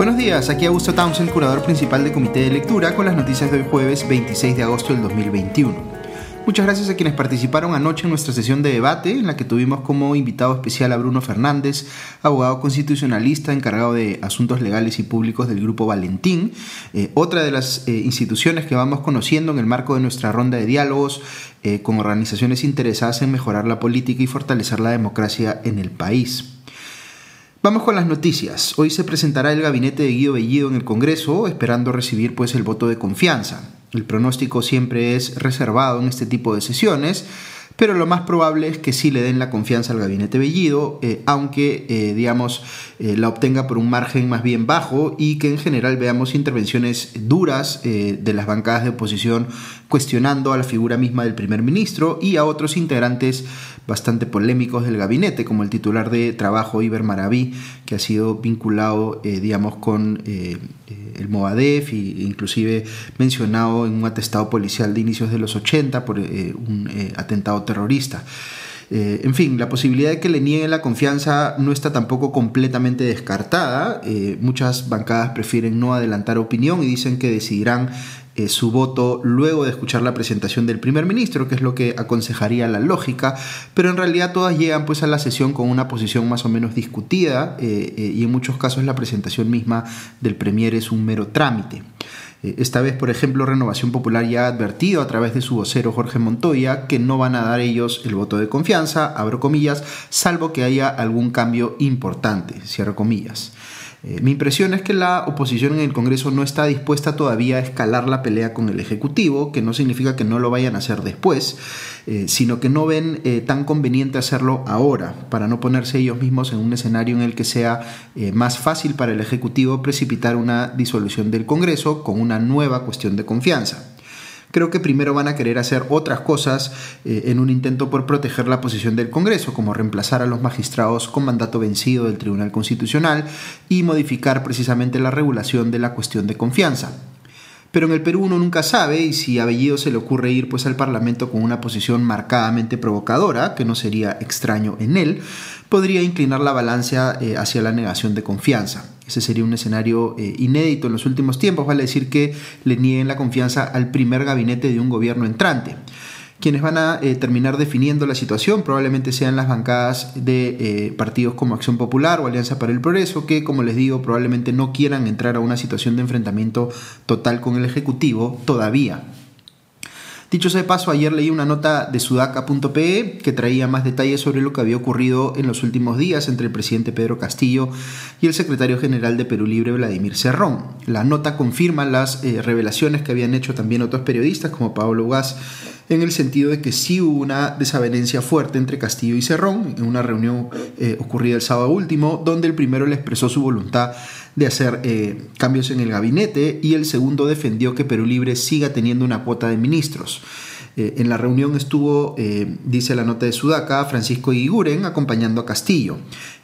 Buenos días, aquí Augusto Townsend, curador principal del Comité de Lectura, con las noticias de hoy jueves 26 de agosto del 2021. Muchas gracias a quienes participaron anoche en nuestra sesión de debate, en la que tuvimos como invitado especial a Bruno Fernández, abogado constitucionalista encargado de asuntos legales y públicos del Grupo Valentín, eh, otra de las eh, instituciones que vamos conociendo en el marco de nuestra ronda de diálogos eh, con organizaciones interesadas en mejorar la política y fortalecer la democracia en el país. Vamos con las noticias. Hoy se presentará el gabinete de Guido Bellido en el Congreso, esperando recibir pues el voto de confianza. El pronóstico siempre es reservado en este tipo de sesiones, pero lo más probable es que sí le den la confianza al gabinete Bellido, eh, aunque, eh, digamos, eh, la obtenga por un margen más bien bajo y que en general veamos intervenciones duras de las bancadas de oposición cuestionando a la figura misma del primer ministro y a otros integrantes bastante polémicos del gabinete, como el titular de trabajo Iber Maraví, que ha sido vinculado, eh, digamos, con eh, eh, el Movadef e inclusive mencionado en un atestado policial de inicios de los 80 por un atentado terrorista. en fin, la posibilidad de que le nieguen la confianza no está tampoco completamente descartada. muchas bancadas prefieren no adelantar opinión y dicen que decidirán eh, su voto luego de escuchar la presentación del primer ministro, que es lo que aconsejaría la lógica, pero en realidad todas llegan pues a la sesión con una posición más o menos discutida eh, eh, y en muchos casos la presentación misma del premier es un mero trámite. Esta vez, por ejemplo, Renovación Popular ya ha advertido a través de su vocero Jorge Montoya que no van a dar ellos el voto de confianza, abro comillas, salvo que haya algún cambio importante, cierro comillas. Eh, mi impresión es que la oposición en el Congreso no está dispuesta todavía a escalar la pelea con el Ejecutivo, que no significa que no lo vayan a hacer después, eh, sino que no ven eh, tan conveniente hacerlo ahora, para no ponerse ellos mismos en un escenario en el que sea más fácil para el Ejecutivo precipitar una disolución del Congreso con una nueva cuestión de confianza creo que primero van a querer hacer otras cosas eh, en un intento por proteger la posición del Congreso, como reemplazar a los magistrados con mandato vencido del Tribunal Constitucional y modificar precisamente la regulación de la cuestión de confianza. Pero en el Perú uno nunca sabe y si a Bellido se le ocurre ir pues al Parlamento con una posición marcadamente provocadora, que no sería extraño en él, podría inclinar la balanza eh, hacia la negación de confianza. Ese sería un escenario eh, inédito en los últimos tiempos, vale decir que le nieguen la confianza al primer gabinete de un gobierno entrante. Quienes van a eh, terminar definiendo la situación probablemente sean las bancadas de partidos como Acción Popular o Alianza para el Progreso, que como les digo probablemente no quieran entrar a una situación de enfrentamiento total con el Ejecutivo todavía. Dicho sea de paso, ayer leí una nota de sudaca.pe que traía más detalles sobre lo que había ocurrido en los últimos días entre el presidente Pedro Castillo y el secretario general de Perú Libre, Vladimir Cerrón. La nota confirma las eh, revelaciones que habían hecho también otros periodistas como Pablo Gas en el sentido de que sí hubo una desavenencia fuerte entre Castillo y Cerrón en una reunión eh, ocurrida el sábado último, donde el primero le expresó su voluntad de hacer eh, cambios en el gabinete y el segundo defendió que Perú Libre siga teniendo una cuota de ministros. Eh, en la reunión estuvo, eh, dice la nota de Sudaca, Francisco Iguren acompañando a Castillo.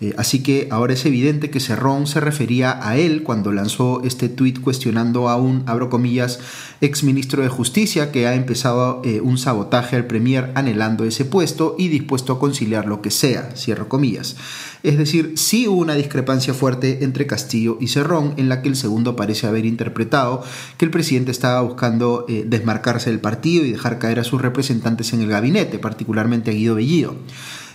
Eh, así que ahora es evidente que Cerrón se refería a él cuando lanzó este tuit cuestionando a un, abro comillas, ex ministro de Justicia que ha empezado un sabotaje al Premier anhelando ese puesto y dispuesto a conciliar lo que sea, cierro comillas. Es decir, sí hubo una discrepancia fuerte entre Castillo y Cerrón, en la que el segundo parece haber interpretado que el presidente estaba buscando desmarcarse del partido y dejar caer a sus representantes en el gabinete, particularmente a Guido Bellido.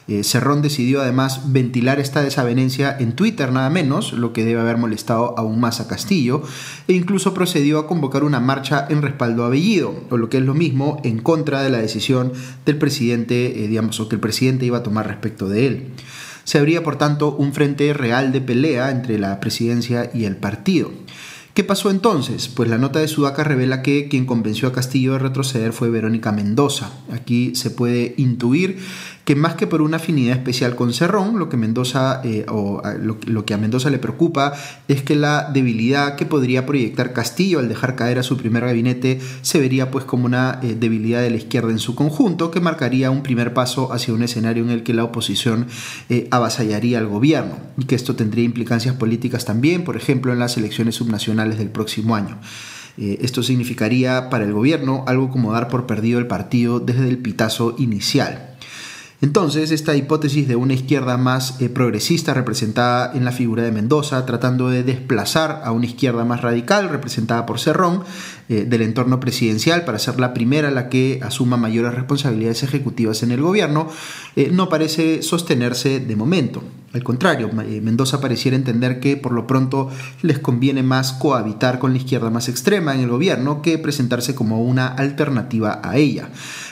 Eh, Cerrón decidió además ventilar esta desavenencia en Twitter nada menos, lo que debe haber molestado aún más a Castillo, e incluso procedió a convocar una marcha en respaldo a Bellido, o lo que es lo mismo, en contra de la decisión del presidente, eh, digamos, o que el presidente iba a tomar respecto de él. Se abría, por tanto, un frente real de pelea entre la presidencia y el partido. ¿Qué pasó entonces? Pues la nota de Sudaca revela que quien convenció a Castillo de retroceder fue Verónica Mendoza. Aquí se puede intuir que más que por una afinidad especial con Cerrón, lo que, Mendoza, eh, o lo, que a Mendoza le preocupa es que la debilidad que podría proyectar Castillo al dejar caer a su primer gabinete se vería pues como una eh, debilidad de la izquierda en su conjunto, que marcaría un primer paso hacia un escenario en el que la oposición eh, avasallaría al gobierno y que esto tendría implicancias políticas también, por ejemplo, en las elecciones subnacionales del próximo año. esto significaría para el gobierno algo como dar por perdido el partido desde el pitazo inicial. Entonces, esta hipótesis de una izquierda más eh, progresista representada en la figura de Mendoza, tratando de desplazar a una izquierda más radical representada por Cerrón eh, del entorno presidencial para ser la primera la que asuma mayores responsabilidades ejecutivas en el gobierno, eh, no parece sostenerse de momento. Al contrario, Mendoza pareciera entender que por lo pronto les conviene más cohabitar con la izquierda más extrema en el gobierno que presentarse como una alternativa a ella.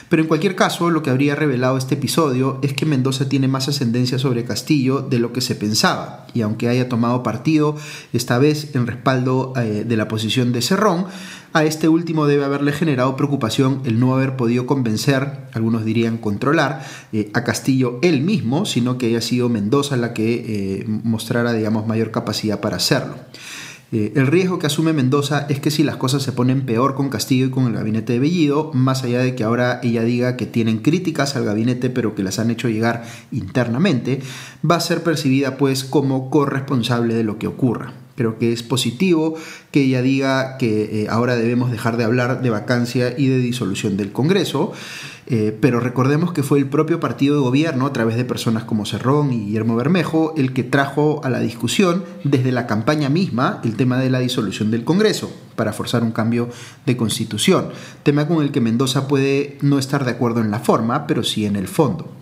Pero en cualquier caso, lo que habría revelado este episodio es que Mendoza tiene más ascendencia sobre Castillo de lo que se pensaba, y aunque haya tomado partido esta vez en respaldo eh, de la posición de Cerrón, a este último debe haberle generado preocupación el no haber podido convencer, algunos dirían controlar, eh, a Castillo él mismo, sino que haya sido Mendoza la que eh, mostrara, digamos, mayor capacidad para hacerlo. Eh, el riesgo que asume Mendoza es que si las cosas se ponen peor con Castillo y con el gabinete de Bellido, más allá de que ahora ella diga que tienen críticas al gabinete pero que las han hecho llegar internamente, va a ser percibida pues como corresponsable de lo que ocurra. Creo que es positivo que ella diga que eh, ahora debemos dejar de hablar de vacancia y de disolución del Congreso. Eh, pero recordemos que fue el propio partido de gobierno, a través de personas como Cerrón y Guillermo Bermejo, el que trajo a la discusión desde la campaña misma el tema de la disolución del Congreso para forzar un cambio de constitución, tema con el que Mendoza puede no estar de acuerdo en la forma, pero sí en el fondo.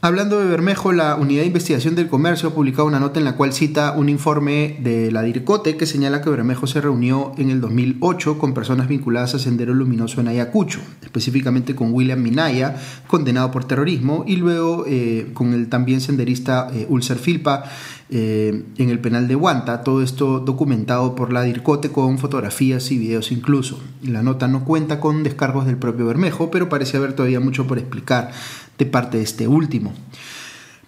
Hablando de Bermejo, la Unidad de Investigación del Comercio ha publicado una nota en la cual cita un informe de la DIRCOTE que señala que Bermejo se reunió en el 2008 con personas vinculadas a Sendero Luminoso en Ayacucho, específicamente con William Minaya, condenado por terrorismo, y luego eh, con el también senderista eh, Ulcer Filpa eh, en el penal de Huanta, todo esto documentado por la DIRCOTE con fotografías y videos incluso. La nota no cuenta con descargos del propio Bermejo, pero parece haber todavía mucho por explicar de parte de este último.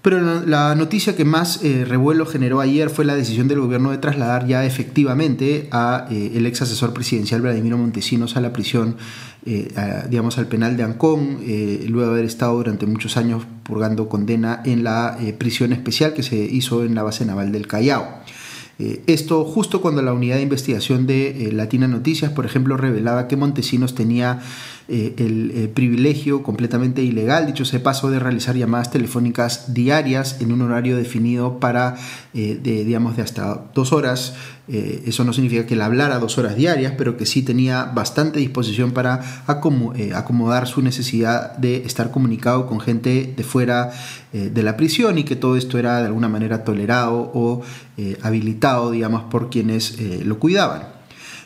Pero la noticia que más eh, revuelo generó ayer fue la decisión del gobierno de trasladar ya efectivamente a eh, el ex asesor presidencial Vladimiro Montesinos a la prisión, eh, digamos al penal de Ancón, luego de haber estado durante muchos años purgando condena en la prisión especial que se hizo en la base naval del Callao. Esto justo cuando la unidad de investigación de Latina Noticias, por ejemplo, revelaba que Montesinos tenía eh, el eh, privilegio completamente ilegal, dicho sea paso, de realizar llamadas telefónicas diarias en un horario definido para, eh, de, digamos, de hasta dos horas. eso no significa que él hablara dos horas diarias, pero que sí tenía bastante disposición para acomodar su necesidad de estar comunicado con gente de fuera de la prisión y que todo esto era de alguna manera tolerado o habilitado, digamos, por quienes lo cuidaban.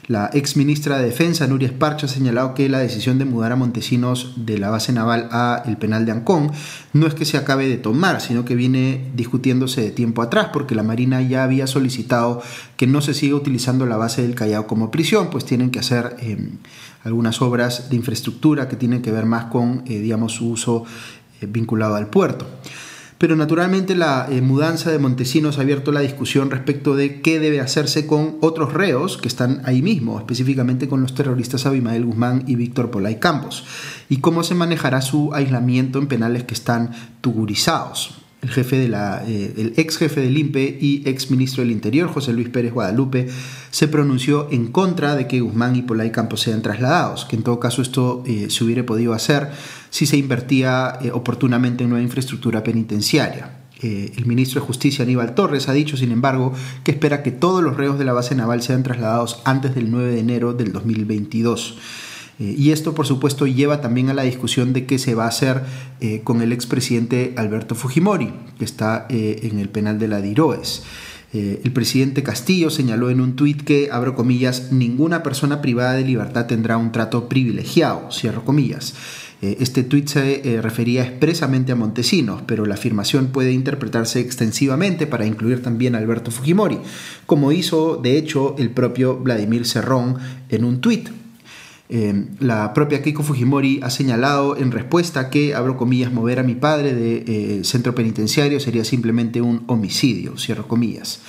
La ex ministra de Defensa, Nuria Esparcha, ha señalado que la decisión de mudar a Montesinos de la base naval a el penal de Ancón no es que se acabe de tomar, sino que viene discutiéndose de tiempo atrás, porque la Marina ya había solicitado que no se siga utilizando la base del Callao como prisión, pues tienen que hacer em, algunas obras de infraestructura que tienen que ver más con, eh, digamos, su uso eh, vinculado al puerto pero naturalmente la eh, mudanza de Montesinos ha abierto la discusión respecto de qué debe hacerse con otros reos que están ahí mismo, específicamente con los terroristas Abimael Guzmán y Víctor Polay Campos, y cómo se manejará su aislamiento en penales que están tugurizados. El, jefe de la, eh, el ex jefe del INPE y ex ministro del Interior, José Luis Pérez Guadalupe, se pronunció en contra de que Guzmán y Polay Campos sean trasladados, que en todo caso esto eh, se hubiera podido hacer si se invertía eh, oportunamente en nueva infraestructura penitenciaria. El ministro de Justicia Aníbal Torres ha dicho, sin embargo, que espera que todos los reos de la base naval sean trasladados antes del 9 de enero del 2022. Eh, y esto, por supuesto, lleva también a la discusión de qué se va a hacer con el expresidente Alberto Fujimori, que está en el penal de la Diroes. el presidente Castillo señaló en un tuit que, abro comillas, ninguna persona privada de libertad tendrá un trato privilegiado, cierro comillas. Eh, este tuit se eh, refería expresamente a Montesinos, pero la afirmación puede interpretarse extensivamente para incluir también a Alberto Fujimori, como hizo de hecho el propio Vladimir Cerrón en un tuit. Eh, la propia Keiko Fujimori ha señalado en respuesta que, abro comillas, mover a mi padre de centro penitenciario sería simplemente un homicidio, cierro comillas.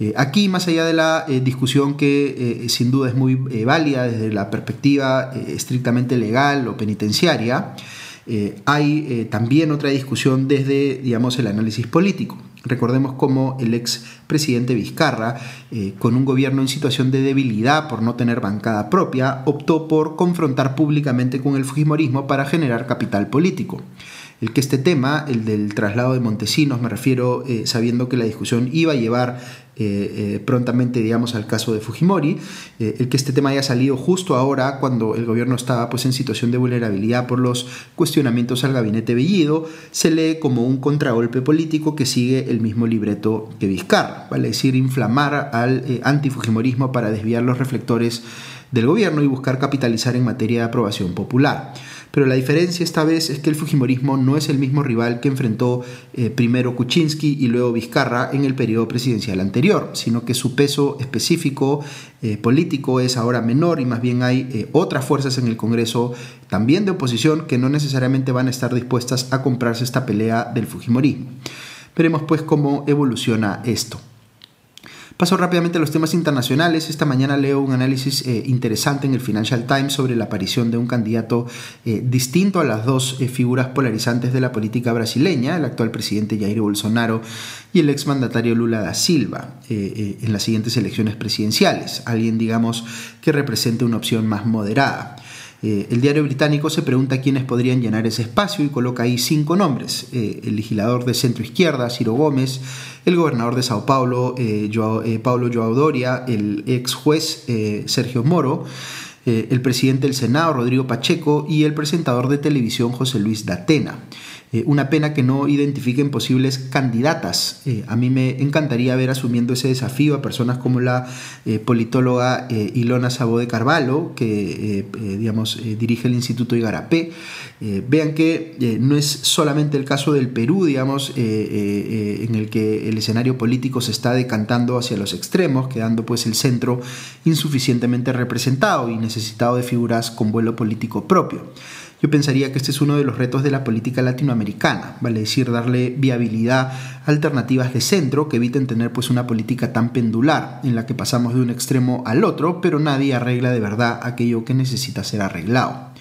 Eh, aquí, más allá de la eh, discusión que eh, sin duda es muy válida desde la perspectiva estrictamente legal o penitenciaria, hay también otra discusión desde, digamos, el análisis político. Recordemos cómo el ex presidente Vizcarra, eh, con un gobierno en situación de debilidad por no tener bancada propia, optó por confrontar públicamente con el Fujimorismo para generar capital político. El que este tema, el del traslado de Montesinos, me refiero eh, sabiendo que la discusión iba a llevar eh, eh, prontamente, digamos, al caso de Fujimori, el que este tema haya salido justo ahora cuando el gobierno estaba pues, en situación de vulnerabilidad por los cuestionamientos al gabinete Bellido, se lee como un contragolpe político que sigue el mismo libreto que Vizcarra, vale decir, inflamar al antifujimorismo para desviar los reflectores del gobierno y buscar capitalizar en materia de aprobación popular pero la diferencia esta vez es que el Fujimorismo no es el mismo rival que enfrentó eh, primero Kuczynski y luego Vizcarra en el periodo presidencial anterior, sino que su peso específico eh, político es ahora menor y más bien hay eh, otras fuerzas en el Congreso también de oposición que no necesariamente van a estar dispuestas a comprarse esta pelea del Fujimorismo. Veremos pues cómo evoluciona esto. Paso rápidamente a los temas internacionales. Esta mañana leo un análisis eh, interesante en el Financial Times sobre la aparición de un candidato eh, distinto a las dos eh, figuras polarizantes de la política brasileña, el actual presidente Jair Bolsonaro y el exmandatario Lula da Silva, en las siguientes elecciones presidenciales. Alguien, digamos, que represente una opción más moderada. Eh, el diario británico se pregunta quiénes podrían llenar ese espacio y coloca ahí cinco nombres. Eh, el legislador de centro izquierda, Ciro Gómez, el gobernador de Sao Paulo, eh, Paulo Joao Doria, el ex juez Sergio Moro, el presidente del Senado, Rodrigo Pacheco, y el presentador de televisión, José Luis Datena. Eh, una pena que no identifiquen posibles candidatas. Eh, a mí me encantaría ver asumiendo ese desafío a personas como la eh, politóloga Ilona Sabo de Carvalho, que digamos, dirige el Instituto Igarapé. vean que no es solamente el caso del Perú, digamos, en el que el escenario político se está decantando hacia los extremos, quedando pues el centro insuficientemente representado y necesitado de figuras con vuelo político propio. Yo pensaría que este es uno de los retos de la política latinoamericana, vale decir, darle viabilidad a alternativas de centro que eviten tener pues una política tan pendular en la que pasamos de un extremo al otro, pero nadie arregla de verdad aquello que necesita ser arreglado.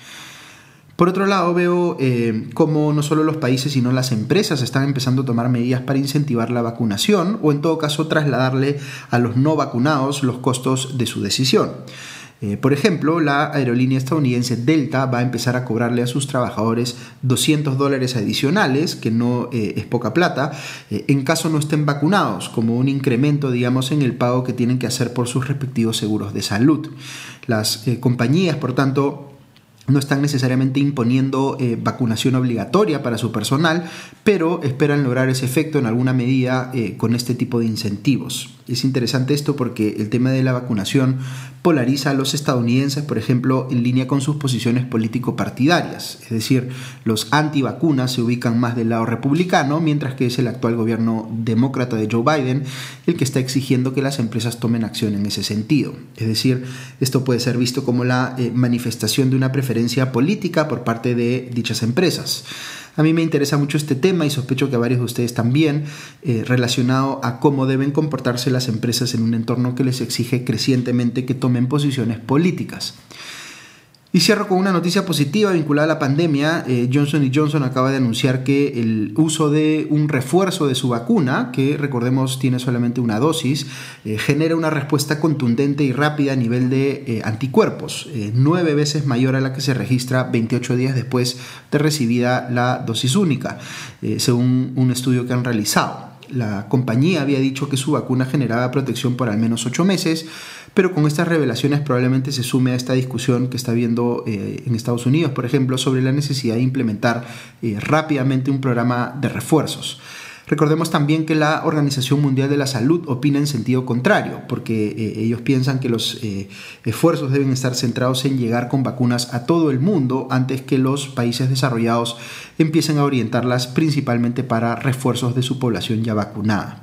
Por otro lado, veo eh, cómo no solo los países, sino las empresas están empezando a tomar medidas para incentivar la vacunación o en todo caso trasladarle a los no vacunados los costos de su decisión. Eh, por ejemplo, la aerolínea estadounidense Delta va a empezar a cobrarle a sus trabajadores 200 dólares adicionales, que no eh, es poca plata, eh, en caso no estén vacunados, como un incremento, digamos, en el pago que tienen que hacer por sus respectivos seguros de salud. Las compañías, por tanto, no están necesariamente imponiendo vacunación obligatoria para su personal, pero esperan lograr ese efecto en alguna medida con este tipo de incentivos. Es interesante esto porque el tema de la vacunación polariza a los estadounidenses, por ejemplo, en línea con sus posiciones político-partidarias. Es decir, los antivacunas se ubican más del lado republicano, mientras que es el actual gobierno demócrata de Joe Biden el que está exigiendo que las empresas tomen acción en ese sentido. Es decir, esto puede ser visto como la eh, manifestación de una preferencia política por parte de dichas empresas. A mí me interesa mucho este tema y sospecho que varios de ustedes también, eh, relacionado a cómo deben comportarse las empresas en un entorno que les exige crecientemente que tomen posiciones políticas. Y cierro con una noticia positiva vinculada a la pandemia. Eh, Johnson Johnson acaba de anunciar que el uso de un refuerzo de su vacuna, que recordemos tiene solamente una dosis, eh, genera una respuesta contundente y rápida a nivel de eh, anticuerpos, nueve veces mayor a la que se registra 28 días después de recibida la dosis única, según un estudio que han realizado. La compañía había dicho que su vacuna generaba protección por al menos 8 meses, pero con estas revelaciones probablemente se sume a esta discusión que está habiendo eh, en Estados Unidos, por ejemplo, sobre la necesidad de implementar eh, rápidamente un programa de refuerzos. Recordemos también que la Organización Mundial de la Salud opina en sentido contrario, porque eh, ellos piensan que los esfuerzos deben estar centrados en llegar con vacunas a todo el mundo antes que los países desarrollados empiecen a orientarlas principalmente para refuerzos de su población ya vacunada.